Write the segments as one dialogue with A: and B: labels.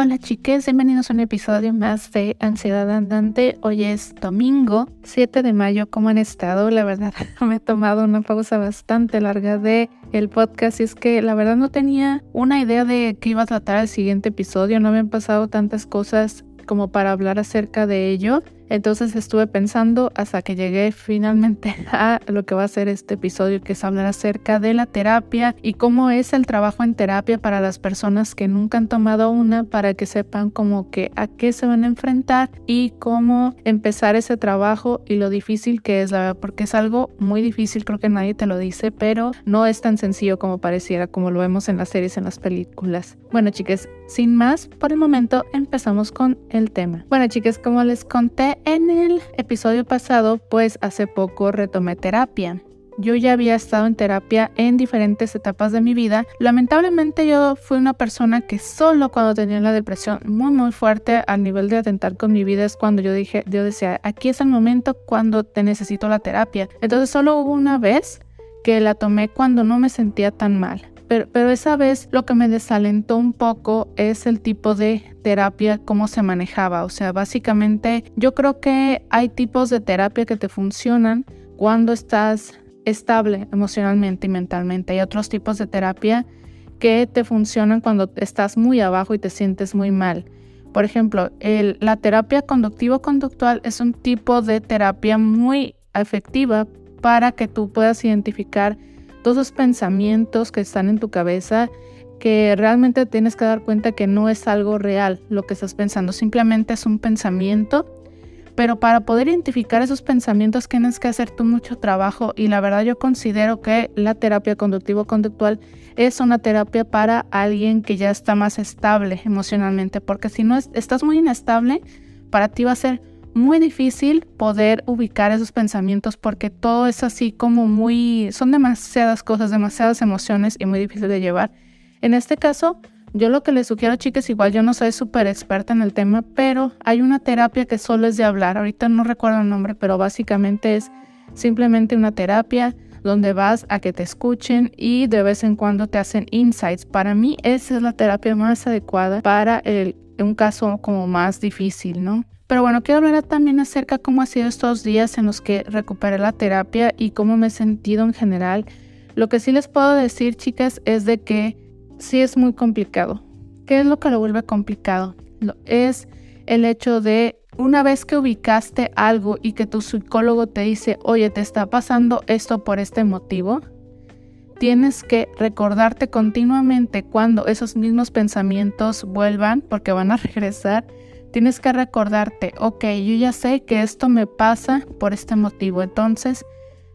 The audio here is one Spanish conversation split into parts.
A: Hola chiques, bienvenidos a un episodio más de Ansiedad Andante. Hoy es domingo 7 de mayo. ¿Cómo han estado? La verdad, me he tomado una pausa bastante larga de el podcast y es que la verdad no tenía una idea de qué iba a tratar el siguiente episodio. No habían pasado tantas cosas como para hablar acerca de ello. Entonces estuve pensando hasta que llegué finalmente a lo que va a ser este episodio, que es hablar acerca de la terapia y cómo es el trabajo en terapia para las personas que nunca han tomado una, para que sepan como que a qué se van a enfrentar y cómo empezar ese trabajo y lo difícil que es, la verdad, porque es algo muy difícil, creo que nadie te lo dice, pero no es tan sencillo como pareciera, como lo vemos en las series, en las películas. Bueno, chicas, sin más, por el momento empezamos con el tema. Bueno, chicas, como les conté en el episodio pasado, pues hace poco retomé terapia. Yo ya había estado en terapia en diferentes etapas de mi vida. Lamentablemente yo fui una persona que solo cuando tenía la depresión muy muy fuerte al nivel de atentar con mi vida es cuando yo dije, yo decía, aquí es el momento cuando te necesito la terapia. Entonces solo hubo una vez que la tomé cuando no me sentía tan mal. Pero, esa vez lo que me desalentó un poco es el tipo de terapia, cómo se manejaba. O sea, básicamente yo creo que hay tipos de terapia que te funcionan cuando estás estable emocionalmente y mentalmente. Hay otros tipos de terapia que te funcionan cuando estás muy abajo y te sientes muy mal. Por ejemplo, la terapia conductivo-conductual es un tipo de terapia muy efectiva para que tú puedas identificar todos esos pensamientos que están en tu cabeza que realmente tienes que dar cuenta que no es algo real lo que estás pensando, simplemente es un pensamiento. Pero para poder identificar esos pensamientos tienes que hacer tú mucho trabajo y la verdad yo considero que la terapia conductivo-conductual es una terapia para alguien que ya está más estable emocionalmente, porque si no estás muy inestable, para ti va a ser muy difícil poder ubicar esos pensamientos porque todo es así como muy, son demasiadas cosas, demasiadas emociones y muy difícil de llevar. En este caso, yo lo que les sugiero, chicas, igual yo no soy súper experta en el tema, pero hay una terapia que solo es de hablar. Ahorita no recuerdo el nombre, pero básicamente es simplemente una terapia donde vas a que te escuchen y de vez en cuando te hacen insights. Para mí esa es la terapia más adecuada para el, un caso como más difícil, ¿no? Pero bueno, quiero hablar también acerca cómo ha sido estos días en los que recuperé la terapia y cómo me he sentido en general. Lo que sí les puedo decir, chicas, es de que sí es muy complicado. ¿Qué es lo que lo vuelve complicado? es el hecho de una vez que ubicaste algo y que tu psicólogo te dice, oye, te está pasando esto por este motivo, tienes que recordarte continuamente cuando esos mismos pensamientos vuelvan, porque van a regresar, Tienes que recordarte, ok, yo ya sé que esto me pasa por este motivo, entonces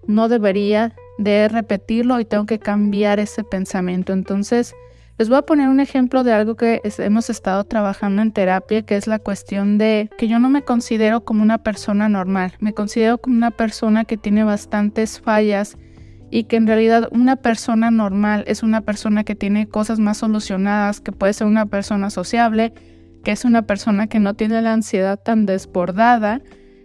A: no debería de repetirlo y tengo que cambiar ese pensamiento. Entonces, les voy a poner un ejemplo de algo que hemos estado trabajando en terapia, que es la cuestión de que yo no me considero como una persona normal, me considero como una persona que tiene bastantes fallas y que en realidad una persona normal es una persona que tiene cosas más solucionadas, que puede ser una persona sociable, que es una persona que no tiene la ansiedad tan desbordada.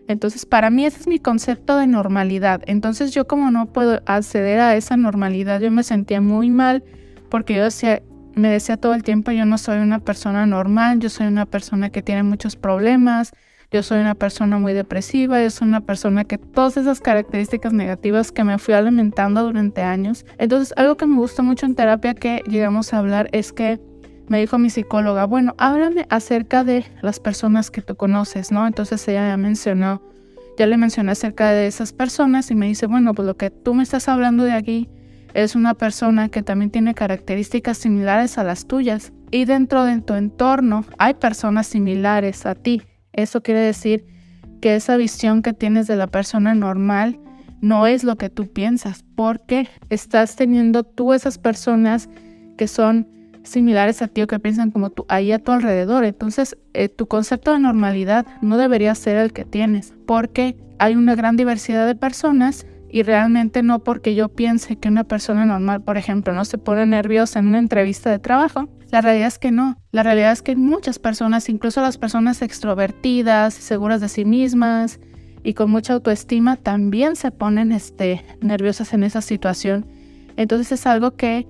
A: Entonces, para mí ese es mi concepto de normalidad. Entonces, yo como no puedo acceder a esa normalidad, yo me sentía muy mal porque yo decía, me decía todo el tiempo, yo no soy una persona normal, yo soy una persona que tiene muchos problemas, yo soy una persona muy depresiva, yo soy una persona que todas esas características negativas que me fui alimentando durante años. Entonces, algo que me gusta mucho en terapia que llegamos a hablar es que me dijo mi psicóloga, bueno, háblame acerca de las personas que tú conoces, ¿no? Entonces ella ya mencionó, ya le mencioné acerca de esas personas y me dice, bueno, pues lo que tú me estás hablando de aquí es una persona que también tiene características similares a las tuyas y dentro de tu entorno hay personas similares a ti. Eso quiere decir que esa visión que tienes de la persona normal no es lo que tú piensas, porque estás teniendo tú esas personas que son similares a ti o que piensan como tú ahí a tu alrededor. Entonces, eh, tu concepto de normalidad no debería ser el que tienes, porque hay una gran diversidad de personas y realmente no porque yo piense que una persona normal, por ejemplo, no se pone nerviosa en una entrevista de trabajo. La realidad es que no. La realidad es que muchas personas, incluso las personas extrovertidas, seguras de sí mismas y con mucha autoestima, también se ponen este, nerviosas en esa situación. Entonces es algo que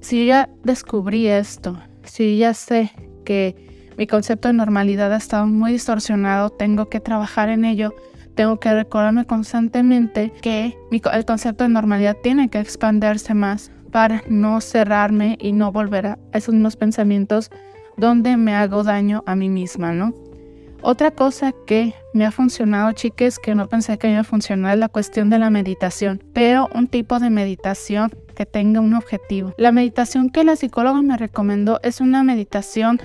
A: si ya descubrí esto, si ya sé que mi concepto de normalidad ha estado muy distorsionado, tengo que trabajar en ello, tengo que recordarme constantemente que el concepto de normalidad tiene que expandirse más para no cerrarme y no volver a esos mismos pensamientos donde me hago daño a mí misma, ¿no? Otra cosa que me ha funcionado, chicas, que no pensé que iba a funcionar, es la cuestión de la meditación, pero un tipo de meditación que tenga un objetivo. La meditación que la psicóloga me recomendó es una meditación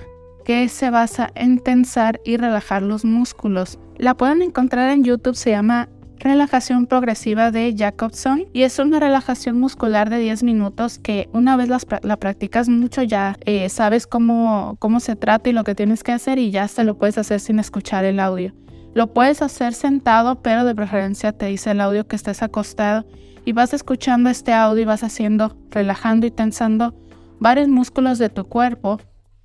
A: que se basa en tensar y relajar los músculos. La pueden encontrar en YouTube, se llama relajación progresiva de Jacobson y es una relajación muscular de 10 minutos que una vez la practicas mucho ya eh, sabes cómo, cómo se trata y lo que tienes que hacer y ya se lo puedes hacer sin escuchar el audio. Lo puedes hacer sentado, pero de preferencia te dice el audio que estés acostado y vas escuchando este audio y vas haciendo, relajando y tensando varios músculos de tu cuerpo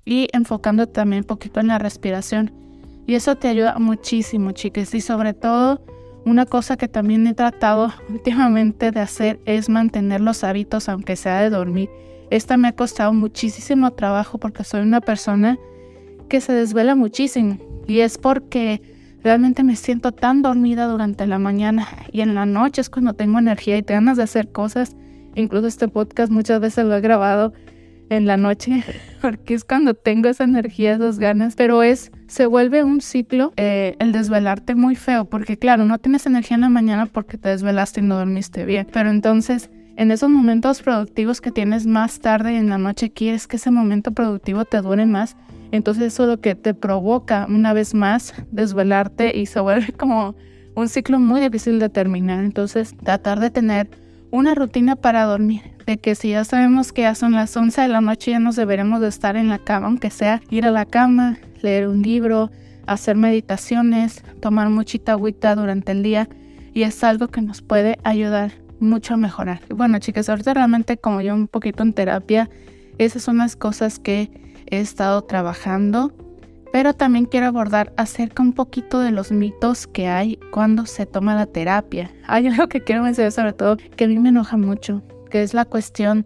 A: y enfocando también un poquito en la respiración. Y eso te ayuda muchísimo, chicas, y sobre todo una cosa que también he tratado últimamente de hacer es mantener los hábitos aunque sea de dormir. Esta me ha costado muchísimo trabajo porque soy una persona que se desvela muchísimo y es porque realmente me siento tan dormida durante la mañana y en la noche es cuando tengo energía y ganas de hacer cosas. Incluso este podcast muchas veces lo he grabado en la noche, porque es cuando tengo esa energía, esas ganas, pero es, se vuelve un ciclo eh, el desvelarte muy feo, porque claro, no tienes energía en la mañana porque te desvelaste y no dormiste bien, pero entonces en esos momentos productivos que tienes más tarde en la noche, quieres que ese momento productivo te dure más, entonces eso es lo que te provoca una vez más desvelarte y se vuelve como un ciclo muy difícil de terminar, entonces tratar de tener una rutina para dormir, de que si ya sabemos que ya son las 11 de la noche ya nos deberemos de estar en la cama, aunque sea ir a la cama, leer un libro, hacer meditaciones, tomar muchita agüita durante el día y es algo que nos puede ayudar mucho a mejorar. bueno chicas, ahorita realmente como yo un poquito en terapia, esas son las cosas que he estado trabajando pero también quiero abordar acerca un poquito de los mitos que hay cuando se toma la terapia. Hay algo que quiero mencionar sobre todo que a mí me enoja mucho, que es la cuestión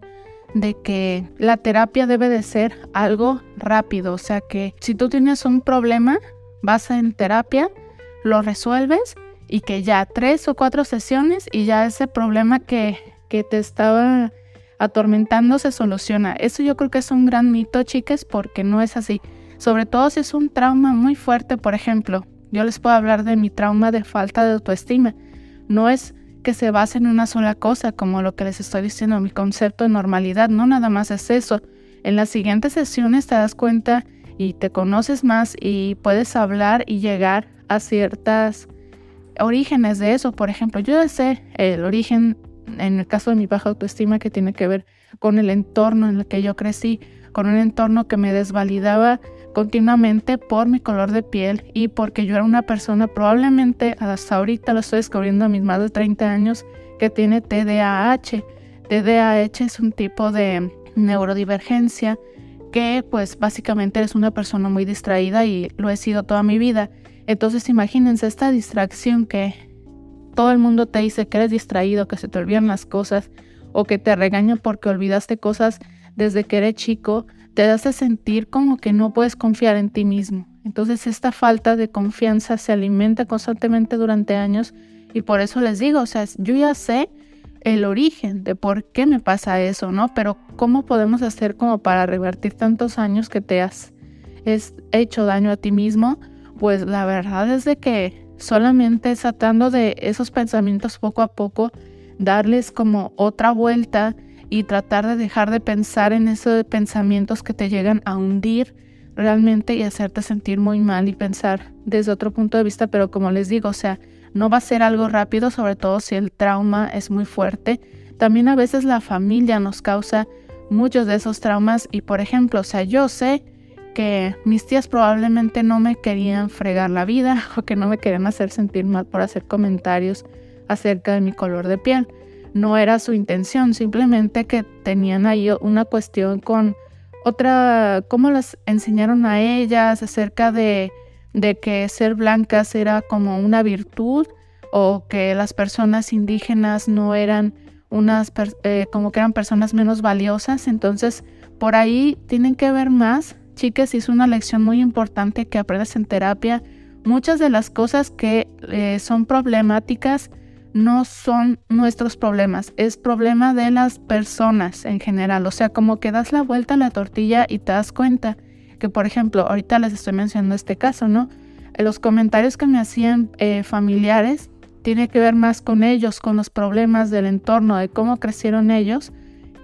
A: de que la terapia debe de ser algo rápido, o sea que si tú tienes un problema, vas en terapia, lo resuelves y que ya tres o cuatro sesiones y ya ese problema que, que te estaba atormentando se soluciona. Eso yo creo que es un gran mito, chicas, porque no es así. Sobre todo si es un trauma muy fuerte, por ejemplo, yo les puedo hablar de mi trauma de falta de autoestima. No es que se base en una sola cosa, como lo que les estoy diciendo, mi concepto de normalidad, no nada más es eso. En las siguientes sesiones te das cuenta y te conoces más y puedes hablar y llegar a ciertas orígenes de eso. Por ejemplo, yo sé el origen, en el caso de mi baja autoestima, que tiene que ver con el entorno en el que yo crecí, con un entorno que me desvalidaba continuamente por mi color de piel y porque yo era una persona probablemente hasta ahorita lo estoy descubriendo a mis más de 30 años que tiene TDAH. TDAH es un tipo de neurodivergencia que pues básicamente eres una persona muy distraída y lo he sido toda mi vida. Entonces imagínense esta distracción que todo el mundo te dice que eres distraído, que se te olvidan las cosas o que te regañan porque olvidaste cosas desde que eres chico te hace sentir como que no puedes confiar en ti mismo. Entonces esta falta de confianza se alimenta constantemente durante años y por eso les digo, o sea, yo ya sé el origen de por qué me pasa eso, ¿no? Pero ¿cómo podemos hacer como para revertir tantos años que te has hecho daño a ti mismo? Pues la verdad es que solamente tratando de esos pensamientos poco a poco, darles como otra vuelta y tratar de dejar de pensar en esos pensamientos que te llegan a hundir realmente y hacerte sentir muy mal y pensar desde otro punto de vista, pero como les digo, o sea, no va a ser algo rápido, sobre todo si el trauma es muy fuerte. También a veces la familia nos causa muchos de esos traumas y por ejemplo, o sea, yo sé que mis tías probablemente no me querían fregar la vida o que no me querían hacer sentir mal por hacer comentarios acerca de mi color de piel. No era su intención, simplemente que tenían ahí una cuestión con otra, cómo las enseñaron a ellas acerca de, que ser blancas era como una virtud o que las personas indígenas no eran unas, eh, como que eran personas menos valiosas, entonces por ahí tienen que ver más chicas, es una lección muy importante que aprendes en terapia. Muchas de las cosas que eh, son problemáticas no son nuestros problemas, es problema de las personas en general. O sea, como que das la vuelta a la tortilla y te das cuenta que, por ejemplo, ahorita les estoy mencionando este caso, ¿no? Los comentarios que me hacían eh, familiares tiene que ver más con ellos, con los problemas del entorno, de cómo crecieron ellos,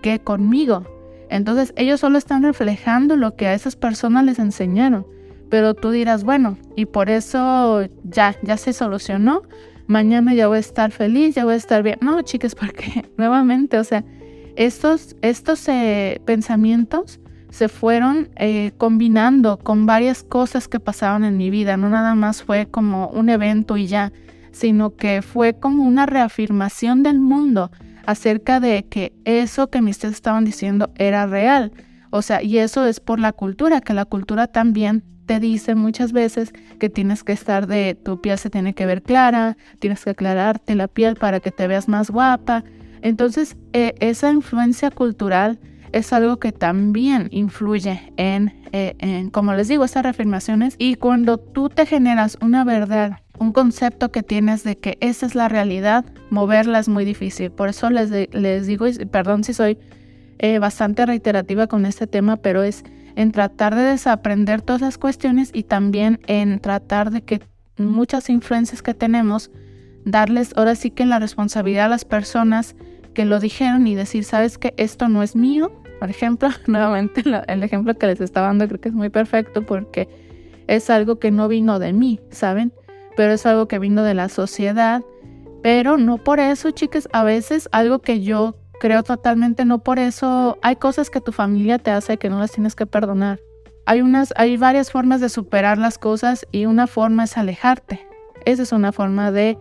A: que conmigo. Entonces ellos solo están reflejando lo que a esas personas les enseñaron. Pero tú dirás, bueno, y por eso ya, ya se solucionó, mañana ya voy a estar feliz, ya voy a estar bien. No, chicas, porque nuevamente, o sea, estos, estos eh, pensamientos se fueron eh, combinando con varias cosas que pasaron en mi vida. No nada más fue como un evento y ya, sino que fue como una reafirmación del mundo acerca de que eso que mis tíos estaban diciendo era real. O sea, y eso es por la cultura, que la cultura también te dice muchas veces que tienes que estar de, tu piel se tiene que ver clara, tienes que aclararte la piel para que te veas más guapa. Entonces, eh, esa influencia cultural es algo que también influye en, eh, como les digo, estas reafirmaciones. Y cuando tú te generas una verdad, un concepto que tienes de que esa es la realidad, moverla es muy difícil. Por eso les, les digo, y perdón si soy eh, bastante reiterativa con este tema, pero es en tratar de desaprender todas las cuestiones y también en tratar de que muchas influencias que tenemos, darles ahora sí que la responsabilidad a las personas que lo dijeron y decir, sabes que esto no es mío. Por ejemplo, nuevamente el ejemplo que les estaba dando creo que es muy perfecto porque es algo que no vino de mí, ¿saben? Pero es algo que vino de la sociedad. Pero no por eso, chicas, a veces algo que yo creo totalmente, no por eso hay cosas que tu familia te hace que no las tienes que perdonar. Hay, unas, hay varias formas de superar las cosas y una forma es alejarte. Esa es una forma de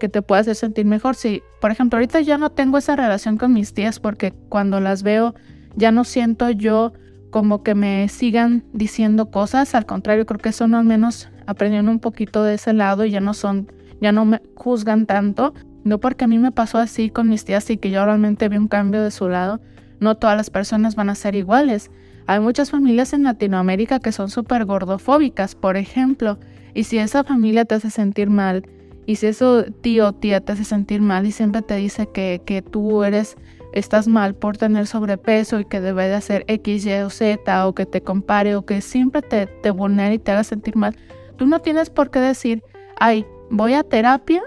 A: que te pueda hacer sentir mejor. Si, por ejemplo, ahorita ya no tengo esa relación con mis tías porque cuando las veo ya no siento yo como que me sigan diciendo cosas. Al contrario, creo que son al menos aprendiendo un poquito de ese lado y ya no son, ya no me juzgan tanto. No porque a mí me pasó así con mis tías y que yo realmente vi un cambio de su lado, no todas las personas van a ser iguales. Hay muchas familias en Latinoamérica que son súper gordofóbicas, por ejemplo, y si esa familia te hace sentir mal, y si eso tío o tía te hace sentir mal y siempre te dice que, que tú eres, estás mal por tener sobrepeso y que debe de hacer X, Y o Z, o que te compare, o que siempre te, te vulnere y te haga sentir mal, tú no tienes por qué decir, ay, voy a terapia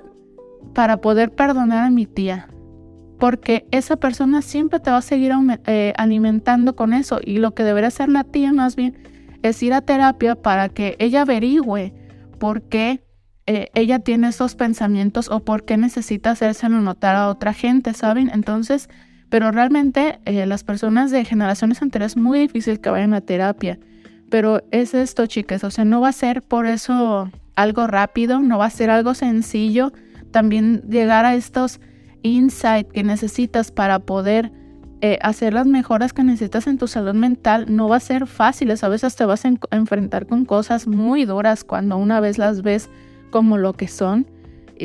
A: para poder perdonar a mi tía. Porque esa persona siempre te va a seguir eh, alimentando con eso. Y lo que debería hacer la tía más bien es ir a terapia para que ella averigüe por qué eh, ella tiene esos pensamientos o por qué necesita hacérselo notar a otra gente, ¿saben? Entonces, pero realmente eh, las personas de generaciones anteriores es muy difícil que vayan a terapia. Pero es esto, chicas, o sea, no va a ser por eso algo rápido, no va a ser algo sencillo también llegar a estos insights que necesitas para poder eh, hacer las mejoras que necesitas en tu salud mental no va a ser fácil. A veces te vas a enfrentar con cosas muy duras cuando una vez las ves como lo que son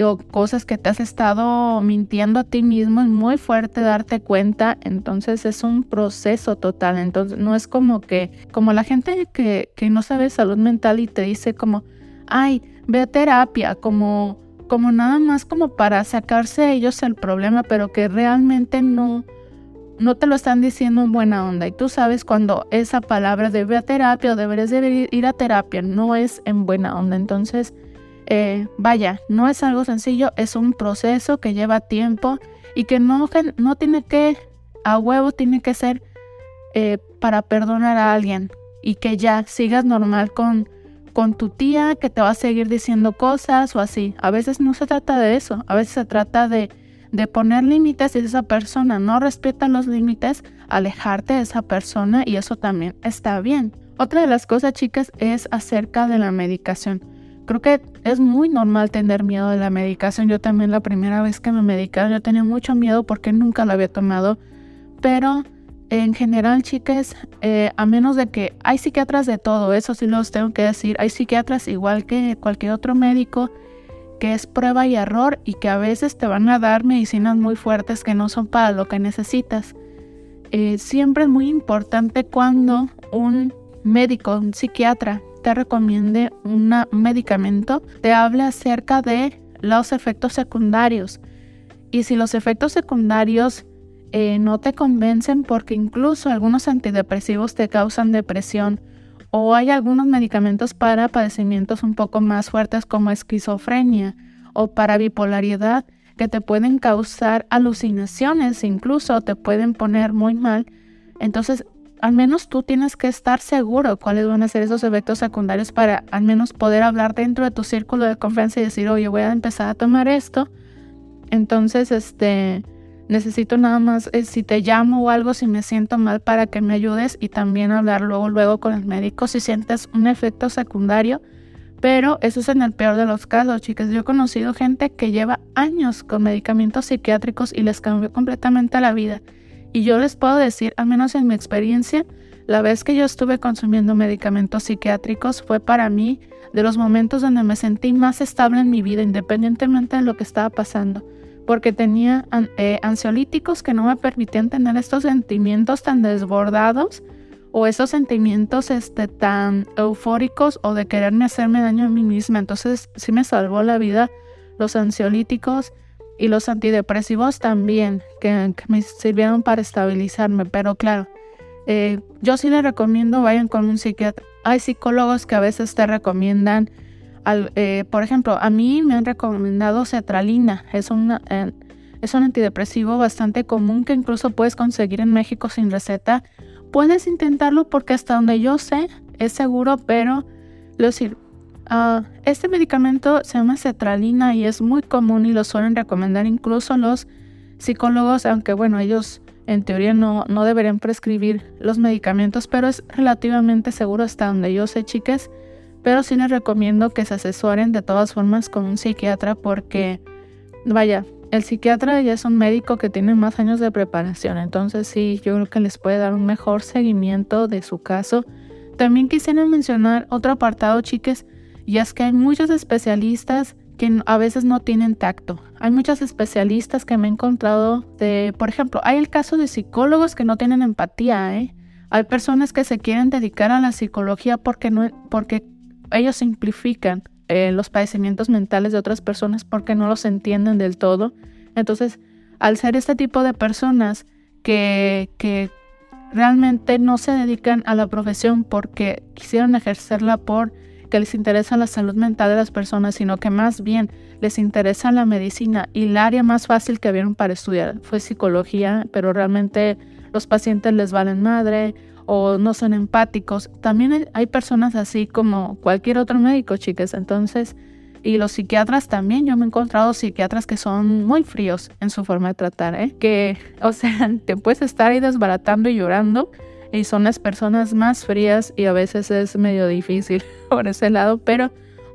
A: o cosas que te has estado mintiendo a ti mismo. Es muy fuerte darte cuenta. Entonces es un proceso total. Entonces no es como que, como la gente que, que no sabe salud mental y te dice como, ay, ve a terapia, como como nada más como para sacarse ellos el problema, pero que realmente no, no te lo están diciendo en buena onda. Y tú sabes cuando esa palabra de a terapia o deberías de ir a terapia no es en buena onda. Entonces, eh, vaya, no es algo sencillo, es un proceso que lleva tiempo y que no, no tiene que, a huevo, tiene que ser eh, para perdonar a alguien y que ya sigas normal con con tu tía que te va a seguir diciendo cosas o así. A veces no se trata de eso, a veces se trata de, de poner límites y si esa persona no respeta los límites, alejarte de esa persona y eso también está bien. Otra de las cosas, chicas, es acerca de la medicación. Creo que es muy normal tener miedo de la medicación. Yo también la primera vez que me medicaron yo tenía mucho miedo porque nunca la había tomado, pero en general, chicas, eh, a menos de que hay psiquiatras de todo, eso sí los tengo que decir, hay psiquiatras igual que cualquier otro médico que es prueba y error y que a veces te van a dar medicinas muy fuertes que no son para lo que necesitas. Eh, siempre es muy importante cuando un médico, un psiquiatra, te recomiende un medicamento, te hable acerca de los efectos secundarios. Y si los efectos secundarios eh, no te convencen porque incluso algunos antidepresivos te causan depresión o hay algunos medicamentos para padecimientos un poco más fuertes como esquizofrenia o para bipolaridad que te pueden causar alucinaciones, incluso te pueden poner muy mal. Entonces, al menos tú tienes que estar seguro cuáles van a ser esos efectos secundarios para al menos poder hablar dentro de tu círculo de confianza y decir, oye, voy a empezar a tomar esto. Entonces, este, Necesito nada más, eh, si te llamo o algo, si me siento mal para que me ayudes y también hablar luego, luego con el médico si sientes un efecto secundario. Pero eso es en el peor de los casos, chicas. Yo he conocido gente que lleva años con medicamentos psiquiátricos y les cambió completamente la vida. Y yo les puedo decir, al menos en mi experiencia, la vez que yo estuve consumiendo medicamentos psiquiátricos fue para mí de los momentos donde me sentí más estable en mi vida, independientemente de lo que estaba pasando porque tenía eh, ansiolíticos que no me permitían tener estos sentimientos tan desbordados o esos sentimientos este, tan eufóricos o de quererme hacerme daño a mí misma. Entonces sí me salvó la vida los ansiolíticos y los antidepresivos también, que, me sirvieron para estabilizarme. Pero claro, eh, yo sí les recomiendo vayan con un psiquiatra. Hay psicólogos que a veces te recomiendan eh, por ejemplo, a mí me han recomendado cetralina. Es, eh, es un antidepresivo bastante común que incluso puedes conseguir en México sin receta. Puedes intentarlo porque hasta donde yo sé es seguro, pero lo ah, este medicamento se llama cetralina y es muy común y lo suelen recomendar incluso los psicólogos, aunque bueno, ellos en teoría no, no deberían prescribir los medicamentos, pero es relativamente seguro hasta donde yo sé, chicas pero sí les recomiendo que se asesoren de todas formas con un psiquiatra porque, vaya, el psiquiatra ya es un médico que tiene más años de preparación, entonces sí, yo creo que les puede dar un mejor seguimiento de su caso. También quisiera mencionar otro apartado, chiques, y es que hay muchos especialistas que a veces no tienen tacto. Hay muchos especialistas que me he encontrado de, por ejemplo, hay el caso de psicólogos que no tienen empatía, ¿eh? Hay personas que se quieren dedicar a la psicología porque no porque ellos simplifican eh, los padecimientos mentales de otras personas porque no los entienden del todo. Entonces, al ser este tipo de personas que, que realmente no se dedican a la profesión porque quisieron ejercerla por que les interesa la salud mental de las personas, sino que más bien les interesa la medicina y el área más fácil que vieron para estudiar fue psicología, pero realmente los pacientes les valen madre o no son empáticos. También hay personas así como cualquier otro médico, chicas. Entonces, y los psiquiatras también, yo me he encontrado psiquiatras que son muy fríos en su forma de tratar, ¿eh? Que, o sea, te puedes estar ahí desbaratando y llorando y son las personas más frías y a veces es medio difícil por ese lado, pero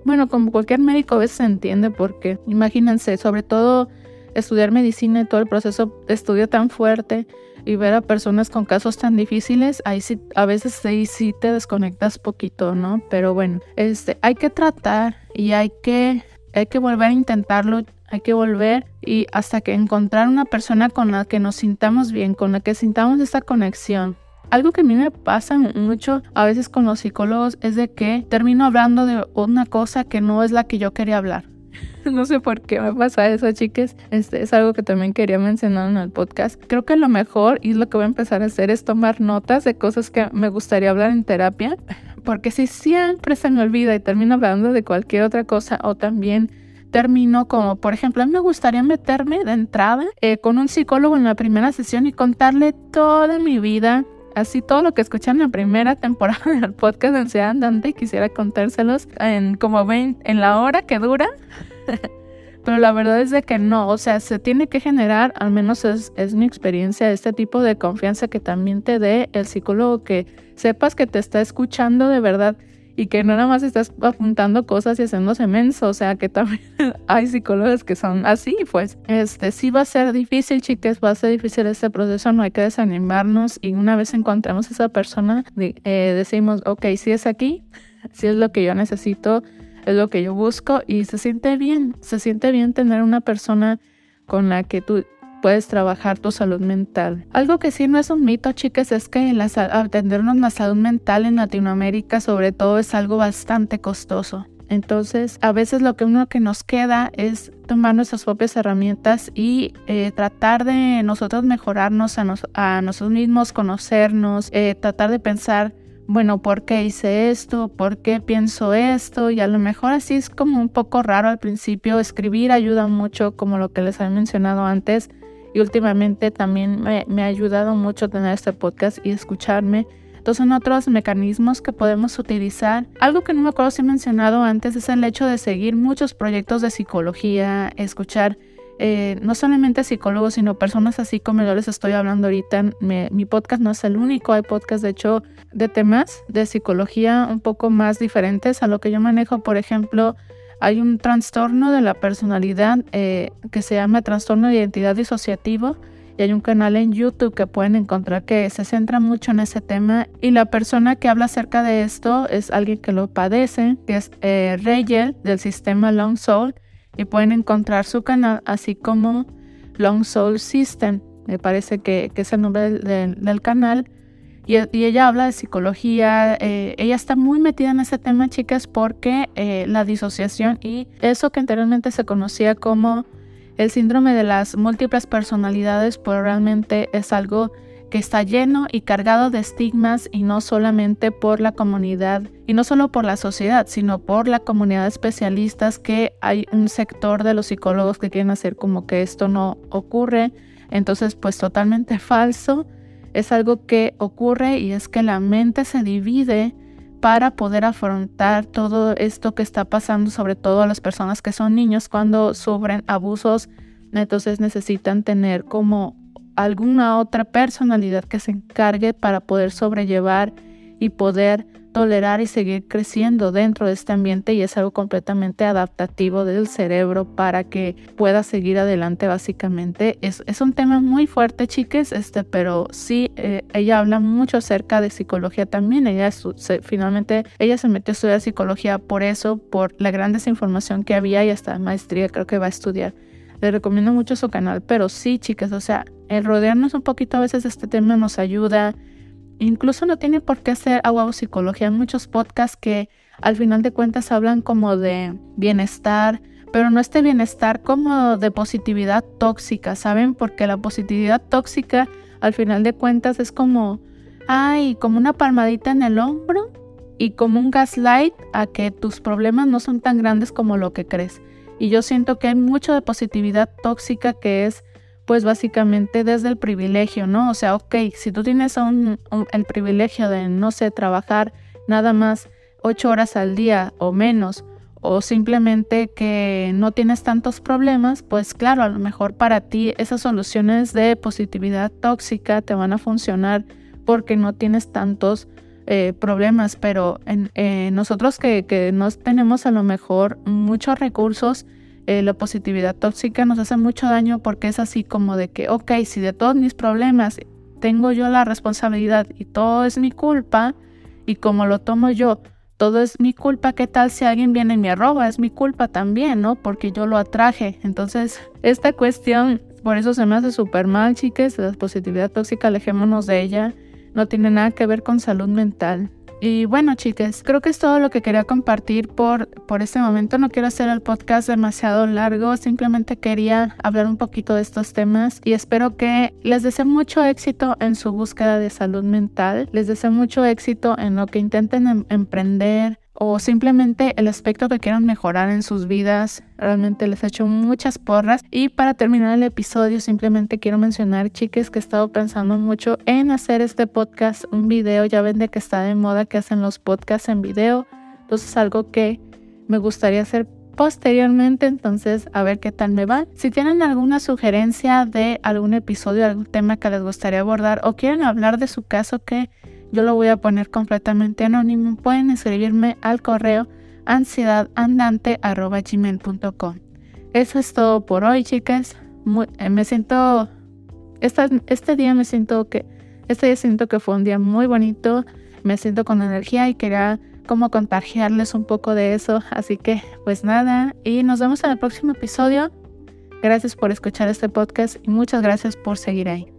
A: bueno, como cualquier médico a veces se entiende porque imagínense, sobre todo estudiar medicina y todo el proceso estudio tan fuerte y ver a personas con casos tan difíciles, ahí sí, a veces ahí sí te desconectas poquito, ¿no? Pero bueno, este, hay que tratar y hay que, hay que volver a intentarlo, hay que volver y hasta que encontrar una persona con la que nos sintamos bien, con la que sintamos esta conexión. Algo que a mí me pasa mucho a veces con los psicólogos es de que termino hablando de una cosa que no es la que yo quería hablar. no sé por qué me pasa eso, chicas. Este es algo que también quería mencionar en el podcast. Creo que lo mejor y lo que voy a empezar a hacer es tomar notas de cosas que me gustaría hablar en terapia, porque si siempre se me olvida y termino hablando de cualquier otra cosa o también termino como, por ejemplo, a mí me gustaría meterme de entrada eh, con un psicólogo en la primera sesión y contarle toda mi vida Así todo lo que escuché en la primera temporada del podcast de Ansiedad Andante, quisiera contárselos en como ven, en la hora que dura. Pero la verdad es de que no, o sea, se tiene que generar, al menos es, es mi experiencia, este tipo de confianza que también te dé el psicólogo, que sepas que te está escuchando de verdad y que no nada más estás apuntando cosas y haciéndose menso, o sea que también hay psicólogos que son así, pues. Este sí va a ser difícil, chicas, va a ser difícil este proceso, no hay que desanimarnos y una vez encontremos a esa persona, eh, decimos, ok, si es aquí, si es lo que yo necesito, es lo que yo busco y se siente bien, se siente bien tener una persona con la que tú puedes trabajar tu salud mental. Algo que sí no es un mito, chicas, es que la, atendernos la salud mental en Latinoamérica sobre todo es algo bastante costoso. Entonces, a veces lo que uno que nos queda es tomar nuestras propias herramientas y eh, tratar de nosotros mejorarnos a, nosotros mismos, conocernos, eh, tratar de pensar, bueno, ¿por qué hice esto? ¿Por qué pienso esto? Y a lo mejor así es como un poco raro al principio. Escribir ayuda mucho, como lo que les había mencionado antes. Y últimamente también me, me ha ayudado mucho tener este podcast y escucharme son otros mecanismos que podemos utilizar. Algo que no me acuerdo si he mencionado antes es el hecho de seguir muchos proyectos de psicología, escuchar eh, no solamente psicólogos, sino personas así como yo les estoy hablando ahorita. mi podcast no es el único, hay podcasts de hecho de temas de psicología un poco más diferentes a lo que yo manejo. Por ejemplo, hay un trastorno de la personalidad eh, que se llama trastorno de identidad disociativo y hay un canal en YouTube que pueden encontrar que se centra mucho en ese tema y la persona que habla acerca de esto es alguien que lo padece, que es eh, Reyel del sistema Long Soul y pueden encontrar su canal así como Long Soul System, me parece que, es el nombre del, canal. Y, ella habla de psicología, eh, ella está muy metida en ese tema, chicas, porque eh, la disociación y eso que anteriormente se conocía como el síndrome de las múltiples personalidades pues realmente es algo que está lleno y cargado de estigmas y no solamente por la comunidad y no solo por la sociedad, sino por la comunidad de especialistas que hay un sector de los psicólogos que quieren hacer como que esto no ocurre. Entonces, pues totalmente falso. Es algo que ocurre y es que la mente se divide para poder afrontar todo esto que está pasando, sobre todo a las personas que son niños cuando sufren abusos. Entonces necesitan tener como alguna otra personalidad que se encargue para poder sobrellevar y poder tolerar y seguir creciendo dentro de este ambiente y es algo completamente adaptativo del cerebro para que pueda seguir adelante básicamente. Es, es un tema muy fuerte, chiques, este, pero sí, eh, ella habla mucho acerca de psicología también. Ella finalmente, ella se metió a estudiar psicología por eso, por la gran desinformación que había y hasta maestría creo que va a estudiar. Le recomiendo mucho su canal, pero sí, chicas, o sea, el rodearnos un poquito a veces de este tema nos ayuda Incluso no tiene por qué ser agua psicología. Hay muchos podcasts que al final de cuentas hablan como de bienestar, pero no este bienestar como de positividad tóxica, ¿saben? Porque la positividad tóxica al final de cuentas es como, ay, como una palmadita en el hombro y como un gaslight a que tus problemas no son tan grandes como lo que crees. Y yo siento que hay mucho de positividad tóxica que es pues básicamente desde el privilegio, ¿no? O sea, ok, si tú tienes el privilegio de, no sé, trabajar nada más ocho horas al día o menos, o simplemente que no tienes tantos problemas, pues claro, a lo mejor para ti esas soluciones de positividad tóxica te van a funcionar porque no tienes tantos eh, problemas, pero en, eh, nosotros que, que no tenemos a lo mejor muchos recursos, eh, la positividad tóxica nos hace mucho daño porque es así como de que, ok, si de todos mis problemas tengo yo la responsabilidad y todo es mi culpa, y como lo tomo yo, todo es mi culpa, ¿qué tal si alguien viene y me roba? Es mi culpa también, ¿no? Porque yo lo atraje. Entonces, esta cuestión, por eso se me hace súper mal, chicas, la positividad tóxica, alejémonos de ella, no tiene nada que ver con salud mental. Y bueno, chicas, creo que es todo lo que quería compartir por, por este momento. No quiero hacer el podcast demasiado largo, simplemente quería hablar un poquito de estos temas y espero que les deseo mucho éxito en su búsqueda de salud mental. Les deseo mucho éxito en lo que intenten em, emprender, o simplemente el aspecto que quieran mejorar en sus vidas. Realmente les he hecho muchas porras. Y para terminar el episodio, simplemente quiero mencionar, chicas, que he estado pensando mucho en hacer este podcast, un video. Ya ven de que está de moda que hacen los podcasts en video. Entonces, algo que me gustaría hacer posteriormente, entonces a ver qué tal me va. Si tienen alguna sugerencia de algún episodio, algún tema que les gustaría abordar o quieren hablar de su caso que yo lo voy a poner completamente anónimo. Pueden escribirme al correo ansiedadandante.gmail.com Eso es todo por hoy, chicas. Eh, me siento... este día me siento que... Este día siento que fue un día muy bonito. Me siento con energía y quería como contagiarles un poco de eso. Así que, pues nada. Y nos vemos en el próximo episodio. Gracias por escuchar este podcast y muchas gracias por seguir ahí.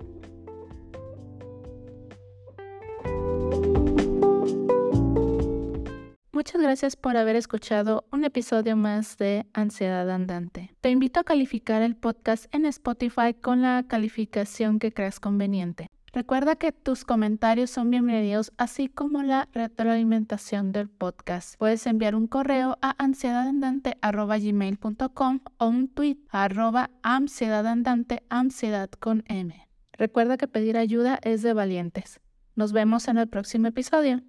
A: Gracias por haber escuchado un episodio más de Ansiedad Andante. Te invito a calificar el podcast en Spotify con la calificación que creas conveniente. Recuerda que tus comentarios son bienvenidos, así como la retroalimentación del podcast. Puedes enviar un correo a ansiedadandante.gmail.com o un tweet a arroba ansiedadandante, ansiedad con M. Recuerda que pedir ayuda es de valientes. Nos vemos en el próximo episodio.